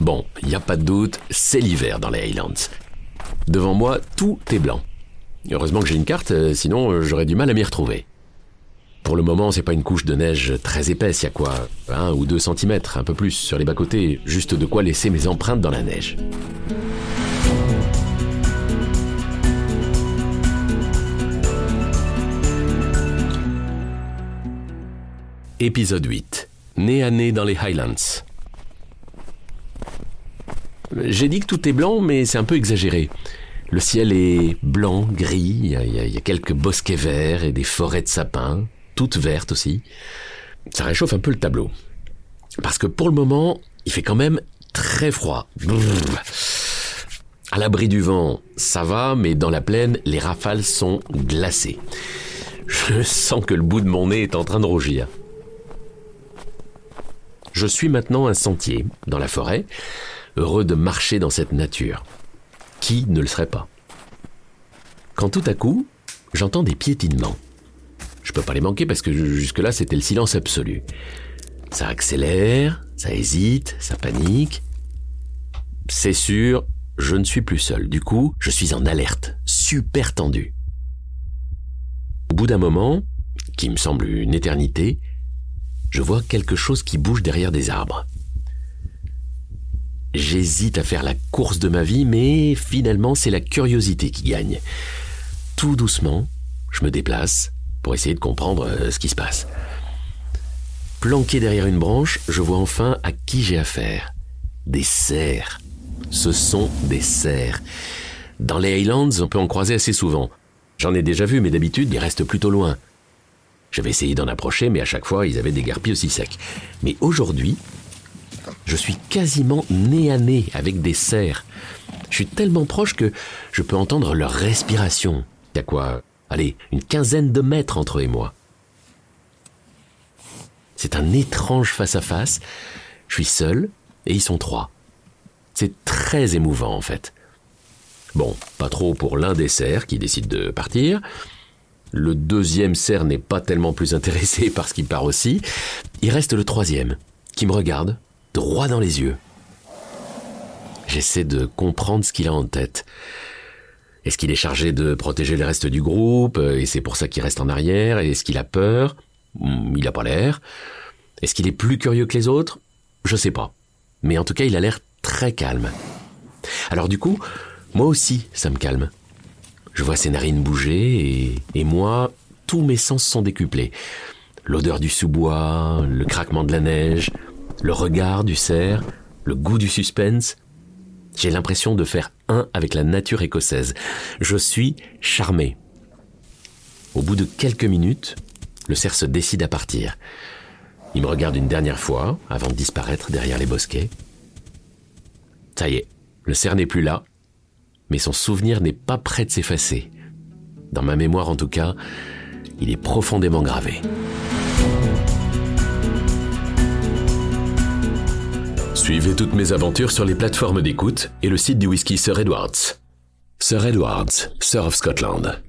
Bon, il n'y a pas de doute, c'est l'hiver dans les Highlands. Devant moi, tout est blanc. Heureusement que j'ai une carte, euh, sinon euh, j'aurais du mal à m'y retrouver. Pour le moment, c'est pas une couche de neige très épaisse, il y a quoi Un ou deux centimètres, un peu plus sur les bas-côtés, juste de quoi laisser mes empreintes dans la neige. Épisode 8. Né à nez dans les Highlands. J'ai dit que tout est blanc, mais c'est un peu exagéré. Le ciel est blanc, gris, il y, a, quelques bosquets verts et des forêts de sapins, toutes vertes aussi. Ça réchauffe un peu le tableau. Parce que pour le moment, il fait quand même très froid. À l'abri du vent, ça va, mais dans la plaine, les rafales sont glacées. Je sens que le bout de mon nez est en train de rougir. Je suis maintenant un sentier dans la forêt, heureux de marcher dans cette nature. Qui ne le serait pas? Quand tout à coup, j'entends des piétinements. Je peux pas les manquer parce que jusque-là, c'était le silence absolu. Ça accélère, ça hésite, ça panique. C'est sûr, je ne suis plus seul. Du coup, je suis en alerte, super tendu. Au bout d'un moment, qui me semble une éternité, je vois quelque chose qui bouge derrière des arbres. J'hésite à faire la course de ma vie, mais finalement c'est la curiosité qui gagne. Tout doucement, je me déplace pour essayer de comprendre euh, ce qui se passe. Planqué derrière une branche, je vois enfin à qui j'ai affaire. Des cerfs. Ce sont des cerfs. Dans les Highlands, on peut en croiser assez souvent. J'en ai déjà vu, mais d'habitude, ils restent plutôt loin. J'avais essayé d'en approcher, mais à chaque fois, ils avaient des garpilles aussi secs. Mais aujourd'hui, je suis quasiment nez à nez avec des cerfs. Je suis tellement proche que je peux entendre leur respiration. Il y a quoi Allez, une quinzaine de mètres entre eux et moi. C'est un étrange face-à-face. Je suis seul et ils sont trois. C'est très émouvant en fait. Bon, pas trop pour l'un des cerfs qui décide de partir. Le deuxième cerf n'est pas tellement plus intéressé par ce qui part aussi. Il reste le troisième, qui me regarde, droit dans les yeux. J'essaie de comprendre ce qu'il a en tête. Est-ce qu'il est chargé de protéger le reste du groupe, et c'est pour ça qu'il reste en arrière Est-ce qu'il a peur? Hmm, Il n'a pas l'air. Est-ce qu'il est plus curieux que les autres? Je sais pas. Mais en tout cas, il a l'air très calme. Alors du coup, moi aussi, ça me calme. Je vois ses narines bouger et, moi, tous mes sens sont décuplés. L'odeur du sous-bois, le craquement de la neige, le regard du cerf, le goût du suspense. J'ai l'impression de faire un avec la nature écossaise. Je suis charmé. Au bout de quelques minutes, le cerf se décide à partir. Il me regarde une dernière fois avant de disparaître derrière les bosquets. Ça y est, le cerf n'est plus là, mais son souvenir n'est pas prêt de s'effacer. Dans ma mémoire en tout cas, il est profondément gravé. Suivez toutes mes aventures sur les plateformes d'écoute et le site du whisky Sir Edwards. Sir Edwards, Sir of Scotland.